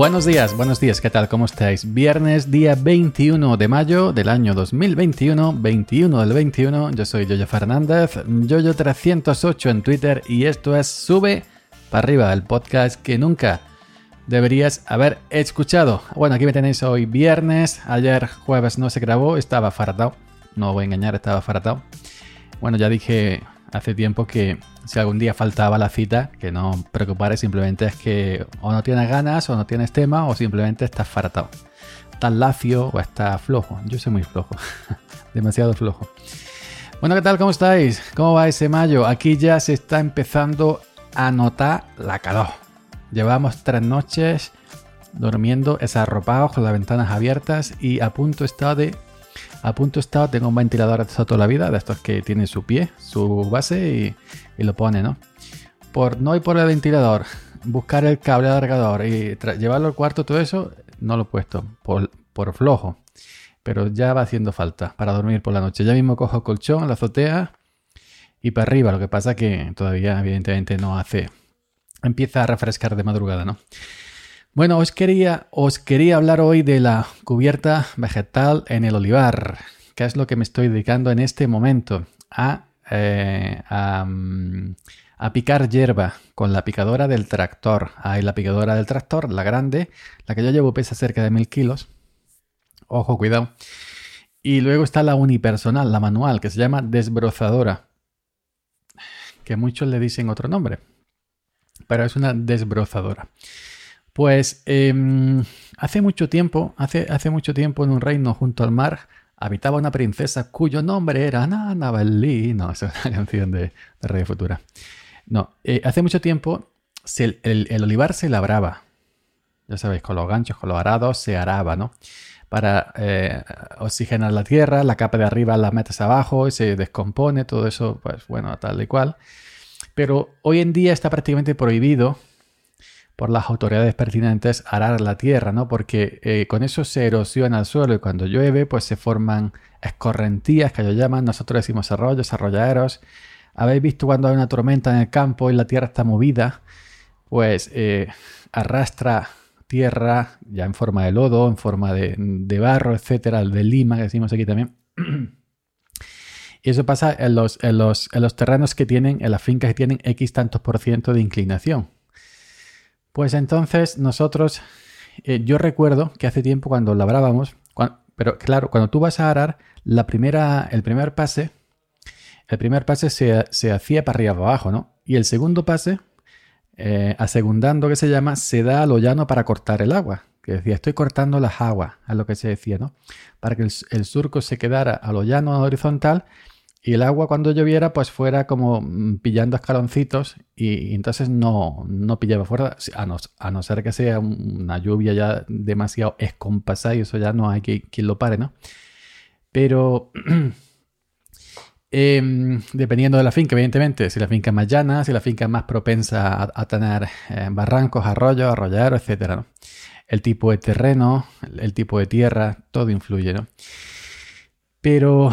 Buenos días, buenos días, ¿qué tal? ¿Cómo estáis? Viernes, día 21 de mayo del año 2021, 21 del 21. Yo soy Yoyo Fernández, Yoyo308 en Twitter y esto es Sube para arriba, el podcast que nunca deberías haber escuchado. Bueno, aquí me tenéis hoy viernes, ayer jueves no se grabó, estaba faratado, no voy a engañar, estaba faratado. Bueno, ya dije hace tiempo que si algún día faltaba la cita, que no preocupare, simplemente es que o no tienes ganas, o no tienes tema, o simplemente estás faratado. Estás lacio o estás flojo. Yo soy muy flojo, demasiado flojo. Bueno, ¿qué tal? ¿Cómo estáis? ¿Cómo va ese mayo? Aquí ya se está empezando a notar la calor. Llevamos tres noches durmiendo desarropados con las ventanas abiertas y a punto está de a punto está, tengo un ventilador de toda la vida, de estos que tiene su pie, su base y, lo pone, ¿no? Por no ir por el ventilador, buscar el cable alargador y llevarlo al cuarto, todo eso, no lo he puesto, por, por flojo. Pero ya va haciendo falta para dormir por la noche. Ya mismo cojo colchón, la azotea y para arriba. Lo que pasa que todavía, evidentemente, no hace. Empieza a refrescar de madrugada, ¿no? Bueno, os quería, os quería hablar hoy de la cubierta vegetal en el olivar, que es lo que me estoy dedicando en este momento, a, eh, mm, a, picar hierba con la picadora del tractor. Hay la picadora del tractor, la grande, la que yo llevo pesa cerca de mil kilos. Ojo, cuidado. Y luego está la unipersonal, la manual, que se llama desbrozadora, que muchos le dicen otro nombre, pero es una desbrozadora. Pues em, hace mucho tiempo, hace, hace mucho tiempo en un reino junto al mar, habitaba una princesa cuyo nombre era Nana No, es una canción de, de Futura. No, eh, hace mucho tiempo el, olivar se labraba. Ya sabéis, con los ganchos, con los arados se araba, ¿no? Para eh, oxigenar la tierra, la capa de arriba la metes abajo y se descompone, todo eso, pues bueno, tal y cual. Pero hoy en día está prácticamente prohibido por las autoridades pertinentes arar la tierra, ¿no? Porque eh, con eso se erosiona el suelo y cuando llueve, pues se forman escorrentías que ellos llaman, nosotros decimos arroyos, arrolladeros. Habéis visto cuando hay una tormenta en el campo y la tierra está movida, pues eh, arrastra tierra ya en forma de lodo, en forma de, barro, etcétera, de lima que decimos aquí también. Y eso pasa en los, en los, en los terrenos que tienen, en las fincas que tienen X tantos por ciento de inclinación. Pues entonces nosotros, eh, yo recuerdo que hace tiempo cuando labrábamos, pero claro, cuando tú vas a arar, la primera, el primer pase, el primer pase se, hacía para arriba para abajo, ¿no? Y el segundo pase, eh, asegundando que se llama, se da a lo llano para cortar el agua. Que decía, estoy cortando las aguas, es lo que se decía, ¿no? Para que el, el surco se quedara a lo llano horizontal y el agua cuando lloviera pues fuera como mm, pillando escaloncitos y, entonces no, no, pillaba fuera, a no, a no, ser que sea una lluvia ya demasiado escompasada y eso ya no hay que, quien lo pare, ¿no? Pero em, dependiendo de la finca, evidentemente, si la finca es más llana, si la finca es más propensa a, tener eh, barrancos, arroyos, arroyaderos, etc. ¿no? El tipo de terreno, el tipo de tierra, todo influye, ¿no? Pero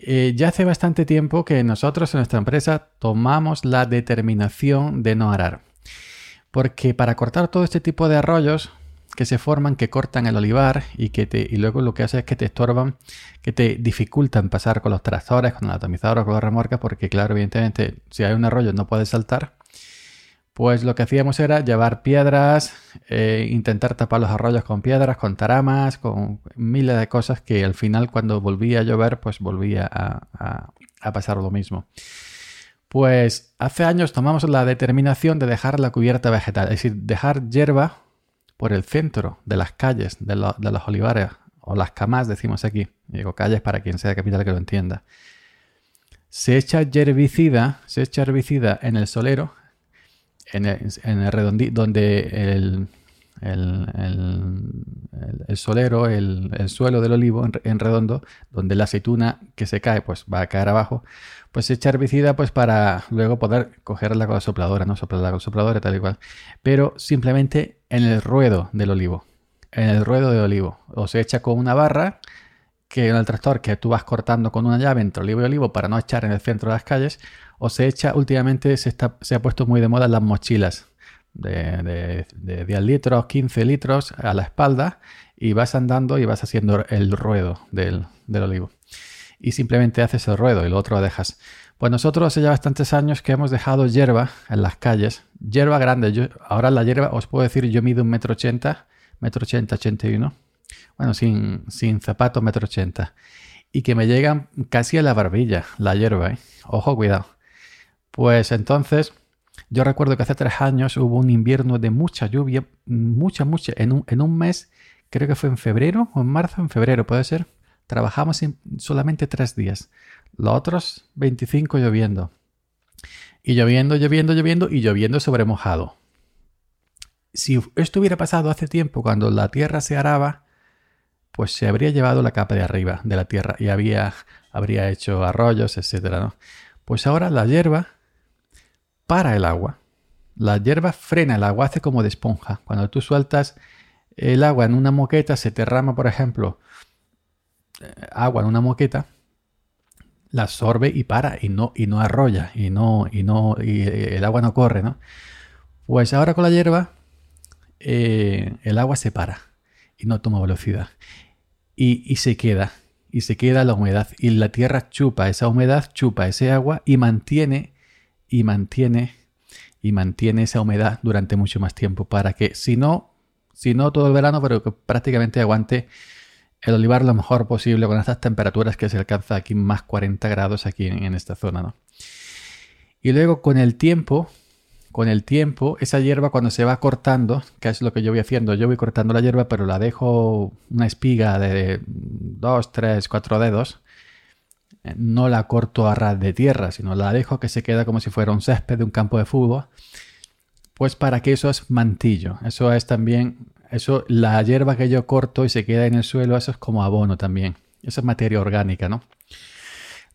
eh, ya hace bastante tiempo que nosotros en nuestra empresa tomamos la determinación de no arar. Porque para cortar todo este tipo de arroyos que se forman, que cortan el olivar y que te, y luego lo que hace es que te estorban, que te dificultan pasar con los tractores, con el atomizador o con la remorca, porque claro, evidentemente, si hay un arroyo no puedes saltar pues lo que hacíamos era llevar piedras, eh, intentar tapar los arroyos con piedras, con taramas, con miles de cosas que al final cuando volvía a llover, pues volvía a, pasar lo mismo. Pues hace años tomamos la determinación de dejar la cubierta vegetal, es decir, dejar hierba por el centro de las calles, de, los olivares, o las camas, decimos aquí. Digo calles para quien sea capital que lo entienda. Se echa herbicida, se echa herbicida en el solero, en el, en redondí, donde el, el, solero, el, suelo del olivo en, redondo, donde la aceituna que se cae, pues va a caer abajo, pues se echa herbicida pues para luego poder cogerla con la sopladora, ¿no? Soplarla con la sopladora tal y cual. Pero simplemente en el ruedo del olivo. En el ruedo de olivo. O se echa con una barra que en el tractor que tú vas cortando con una llave entre olivo y olivo para no echar en el centro de las calles, o se echa, últimamente se, está, se ha puesto muy de moda las mochilas. de, 10 litros, 15 litros a la espalda y vas andando y vas haciendo el ruedo del, olivo. Y simplemente haces el ruedo y lo otro lo dejas. Pues nosotros hace ya bastantes años que hemos dejado hierba en las calles, hierba grande. Yo, ahora la hierba, os puedo decir, yo mido un metro ochenta, metro ochenta, ochenta y uno. Bueno, sin, sin zapatos, metro ochenta. Y que me llegan casi a la barbilla la hierba, ¿eh? Ojo, cuidado. Pues entonces, yo recuerdo que hace tres años hubo un invierno de mucha lluvia, mucha, mucha, en un, en un mes, creo que fue en febrero o en marzo, en febrero puede ser. Trabajamos en solamente tres días. Los otros 25 lloviendo. Y lloviendo, lloviendo, lloviendo y lloviendo sobre mojado. Si esto hubiera pasado hace tiempo, cuando la tierra se araba, pues se habría llevado la capa de arriba de la tierra y había, habría hecho arroyos, etc. ¿no? Pues ahora la hierba para el agua. La hierba frena el agua, hace como de esponja. Cuando tú sueltas el agua en una moqueta, se te rama, por ejemplo, eh, agua en una moqueta, la absorbe y para y no, y no arrolla y no, y no, y eh, el agua no corre, ¿no? Pues ahora con la hierba eh, el agua se para y no toma velocidad y, se queda y se queda la humedad y la tierra chupa esa humedad, chupa ese agua y mantiene y mantiene y mantiene esa humedad durante mucho más tiempo para que si no, si no todo el verano, pero que prácticamente aguante el olivar lo mejor posible con estas temperaturas que se alcanza aquí más 40 grados aquí en, esta zona, ¿no? Y luego con el tiempo, con el tiempo, esa hierba cuando se va cortando, que es lo que yo voy haciendo, yo voy cortando la hierba, pero la dejo una espiga de 2, 3, 4 dedos, eh, no la corto a ras de tierra, sino la dejo que se queda como si fuera un césped de un campo de fútbol, pues para que eso es mantillo, eso es también eso, la hierba que yo corto y se queda en el suelo, eso es como abono también. Eso es materia orgánica, ¿no?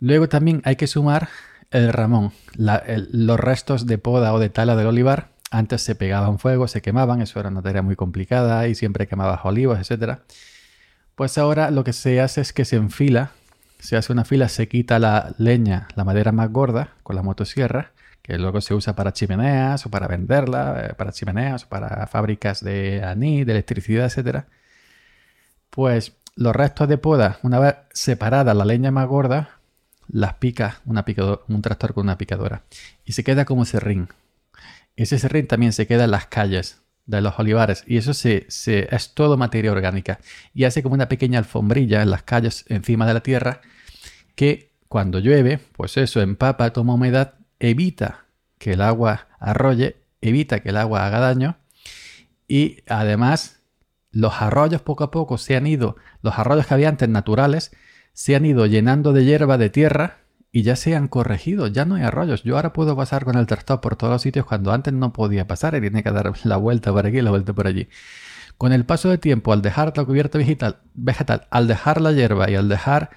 Luego también hay que sumar el ramón, los restos de poda o de tala del olivar. Antes se pegaban fuego, se quemaban, eso era una tarea muy complicada y siempre quemabas olivos, etc. Pues ahora lo que se hace es que se enfila, se hace una fila, se quita la leña, la madera más gorda con la motosierra que luego se usa para chimeneas o para venderla, eh, para chimeneas o para fábricas de anís, de electricidad, etc. Pues los restos de poda, una vez separada la leña más gorda, las pica una un tractor con una picadora. Y se queda como serrín. Ese serrín también se queda en las calles de los olivares. Y eso se, es todo materia orgánica. Y hace como una pequeña alfombrilla en las calles encima de la tierra que cuando llueve, pues eso empapa, toma humedad evita que el agua arrolle, evita que el agua haga daño. Y además los arroyos poco a poco se han ido, los arroyos que había antes naturales, se han ido llenando de hierba de tierra y ya se han corregido, ya no hay arroyos. Yo ahora puedo pasar con el tractor por todos los sitios cuando antes no podía pasar y tiene que dar la vuelta por aquí y la vuelta por allí. Con el paso del tiempo, al dejar la cubierta vegetal, vegetal al dejar la hierba y al dejar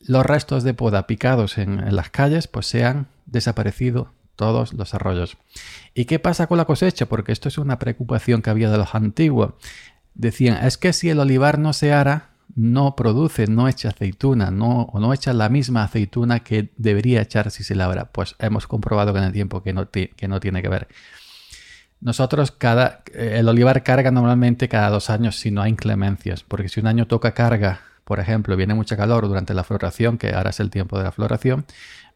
los restos de poda picados en, en las calles, pues se han desaparecido todos los arroyos. ¿Y qué pasa con la cosecha? Porque esto es una preocupación que había de los antiguos. Decían, es que si el olivar no se ara, no produce, no echa aceituna, no, o no echa la misma aceituna que debería echar si se labra. Pues hemos comprobado con el tiempo que no, que no tiene que ver. Nosotros, cada, el olivar carga normalmente cada dos años si no hay inclemencias, porque si un año toca carga, por ejemplo, viene mucha calor durante la floración, que ahora es el tiempo de la floración,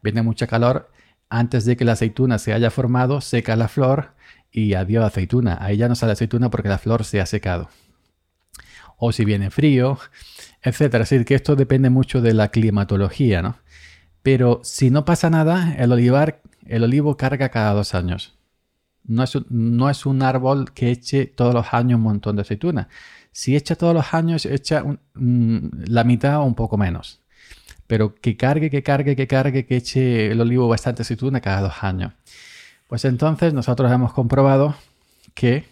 viene mucha calor, antes de que la aceituna se haya formado, seca la flor y adiós aceituna. Ahí ya no sale aceituna porque la flor se ha secado. O si viene frío, etc. Es decir, que esto depende mucho de la climatología, ¿no? Pero si no pasa nada, el olivar, el olivo carga cada dos años. No es, un, no es un árbol que eche todos los años un montón de aceituna. Si echa todos los años, echa la mitad o un poco menos pero que cargue, que cargue, que cargue, que eche el olivo bastante aceituna cada dos años. Pues entonces nosotros hemos comprobado que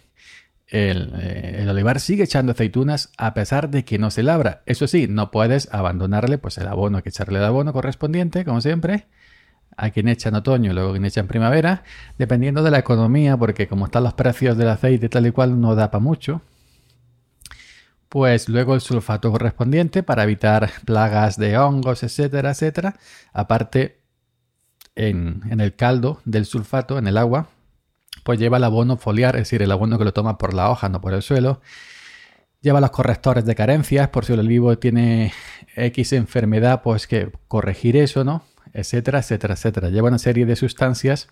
eh, el, olivar sigue echando aceitunas a pesar de que no se labra. Eso sí, no puedes abandonarle pues el abono, hay que echarle el abono correspondiente, como siempre. A quien echa en otoño y luego quien echa en primavera, dependiendo de la economía, porque como están los precios del aceite tal y cual, no da para mucho pues luego el sulfato correspondiente para evitar plagas de hongos, etcétera, etcétera. Aparte, en, el caldo del sulfato, en el agua, pues lleva el abono foliar, es decir, el abono que lo toma por la hoja, no por el suelo. Lleva los correctores de carencias, por si el olivo tiene X enfermedad, pues que corregir eso, ¿no? Etcétera, etcétera, etcétera. Lleva una serie de sustancias.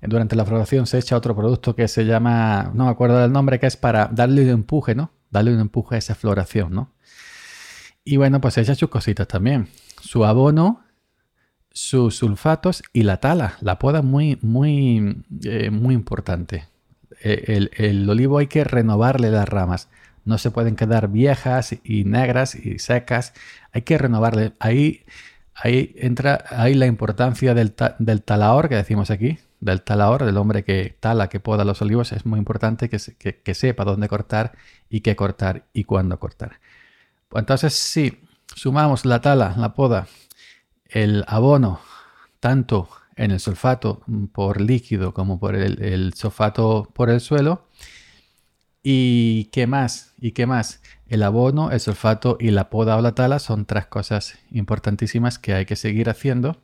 Durante la floración se echa otro producto que se llama, no me acuerdo del nombre, que es para darle un empuje, ¿no? Darle un empuje a esa floración, ¿no? Y bueno, pues se echa sus cositas también. Su abono, sus sulfatos y la tala. La poda muy, muy, eh, muy importante. Eh, el, olivo hay que renovarle las ramas. No se pueden quedar viejas y negras y secas. Hay que renovarle. Ahí, ahí entra ahí la importancia del, del talador que decimos aquí. Del talador, del hombre que tala, que poda los olivos. Es muy importante que, que sepa dónde cortar y qué cortar y cuándo cortar. Entonces, si sumamos la tala, la poda, el abono, tanto en el sulfato por líquido como por el, sulfato por el suelo, ¿Y qué más? ¿Y qué más? El abono, el sulfato y la poda o la tala son tres cosas importantísimas que hay que seguir haciendo,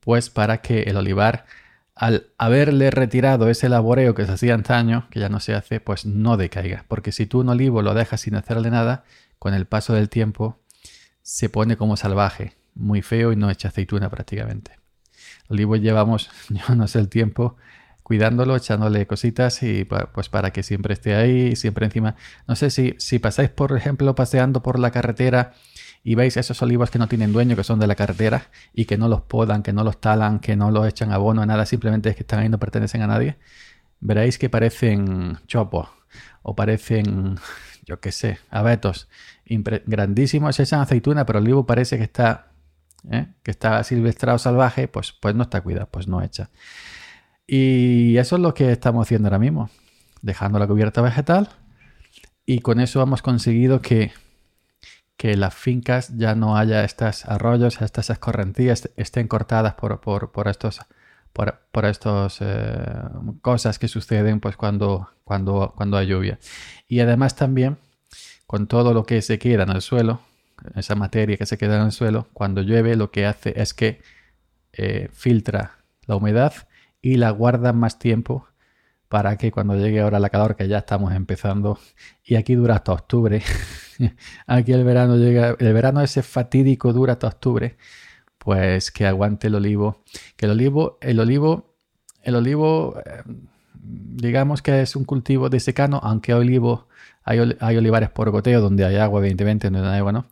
pues para que el olivar, al haberle retirado ese laboreo que se hacía antaño, que ya no se hace, pues no decaiga. Porque si tú un olivo lo dejas sin hacerle nada, con el paso del tiempo se pone como salvaje, muy feo y no echa aceituna prácticamente. El olivo llevamos, yo no sé el tiempo, cuidándolo, echándole cositas y pues para que siempre esté ahí, siempre encima. No sé si, si pasáis, por ejemplo, paseando por la carretera y veis esos olivos que no tienen dueño, que son de la carretera y que no los podan, que no los talan, que no los echan abono, nada, simplemente es que están ahí, no pertenecen a nadie, veréis que parecen chopos o parecen yo qué sé, abetos grandísimos, echan aceituna, pero el olivo parece que está, ¿eh? que está silvestrado salvaje, pues, pues no está cuidado, pues no echa. Y eso es lo que estamos haciendo ahora mismo, dejando la cubierta vegetal y con eso hemos conseguido que, que las fincas ya no haya estos arroyos, estas escorrentías estén cortadas por, por, por estos por, por estas eh, cosas que suceden pues cuando, cuando, cuando hay lluvia. Y además también con todo lo que se queda en el suelo, esa materia que se queda en el suelo, cuando llueve lo que hace es que eh, filtra la humedad y la guarda más tiempo para que cuando llegue ahora la calor, que ya estamos empezando, y aquí dura hasta octubre, aquí el verano llega, el verano ese fatídico dura hasta octubre, pues que aguante el olivo. Que el olivo, el olivo, el olivo, eh, digamos que es un cultivo de secano, aunque hay olivo, hay, olivares por goteo donde hay agua, evidentemente, no hay agua, ¿no?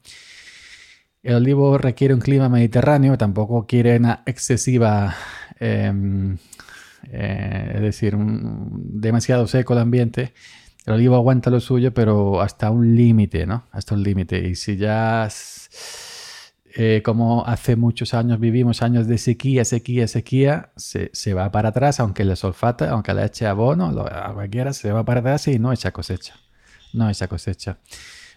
El olivo requiere un clima mediterráneo, tampoco quiere una excesiva, em, eh, es decir, demasiado seco el ambiente. El olivo aguanta lo suyo, pero hasta un límite, ¿no? Hasta un límite. Y si ya eh, como hace muchos años vivimos años de sequía, sequía, sequía, se, va para atrás, aunque le solfata, aunque le eche abono, lo, cualquiera, se va para atrás y no echa cosecha. No echa cosecha.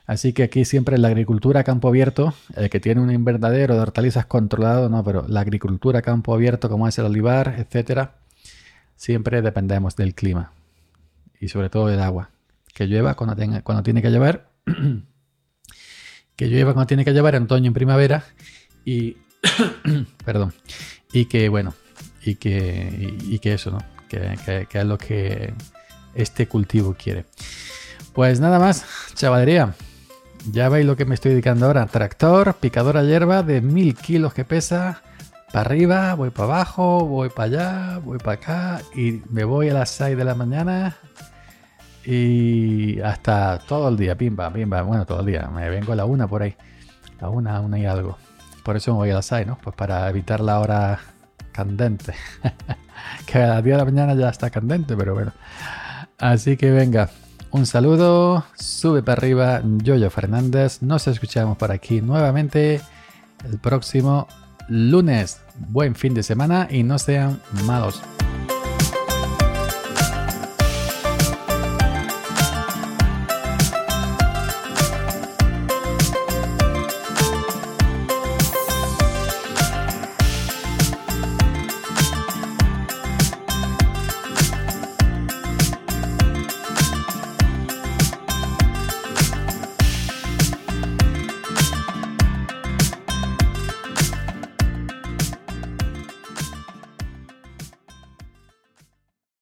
Así que aquí siempre la agricultura campo abierto, el que tiene un invernadero de hortalizas controlado, no, pero la agricultura campo abierto, como es el olivar, etcétera, siempre dependemos del clima y sobre todo del agua. Que llueva cuando, cuando tiene que llover. que llueva cuando tiene que llevar en en primavera y, perdón, y que bueno, y que, y, que eso, ¿no? Que, que, es lo que este cultivo quiere. Pues nada más, chavalería. Ya veis lo que me estoy dedicando ahora. Tractor, picadora hierba de mil kilos que pesa. Para arriba, voy para abajo, voy para allá, voy para acá y me voy a las 6 de la mañana y hasta todo el día, pimba, pimba, bueno, todo el día. Me vengo a la una por ahí. La una, una y algo. Por eso me voy a las 6, ¿no? Pues para evitar la hora candente. que a las 10 de la mañana ya está candente, pero bueno. Así que venga, un saludo, sube para arriba, Yoyo Fernández. Nos escuchamos por aquí nuevamente el próximo lunes. Buen fin de semana y no sean malos.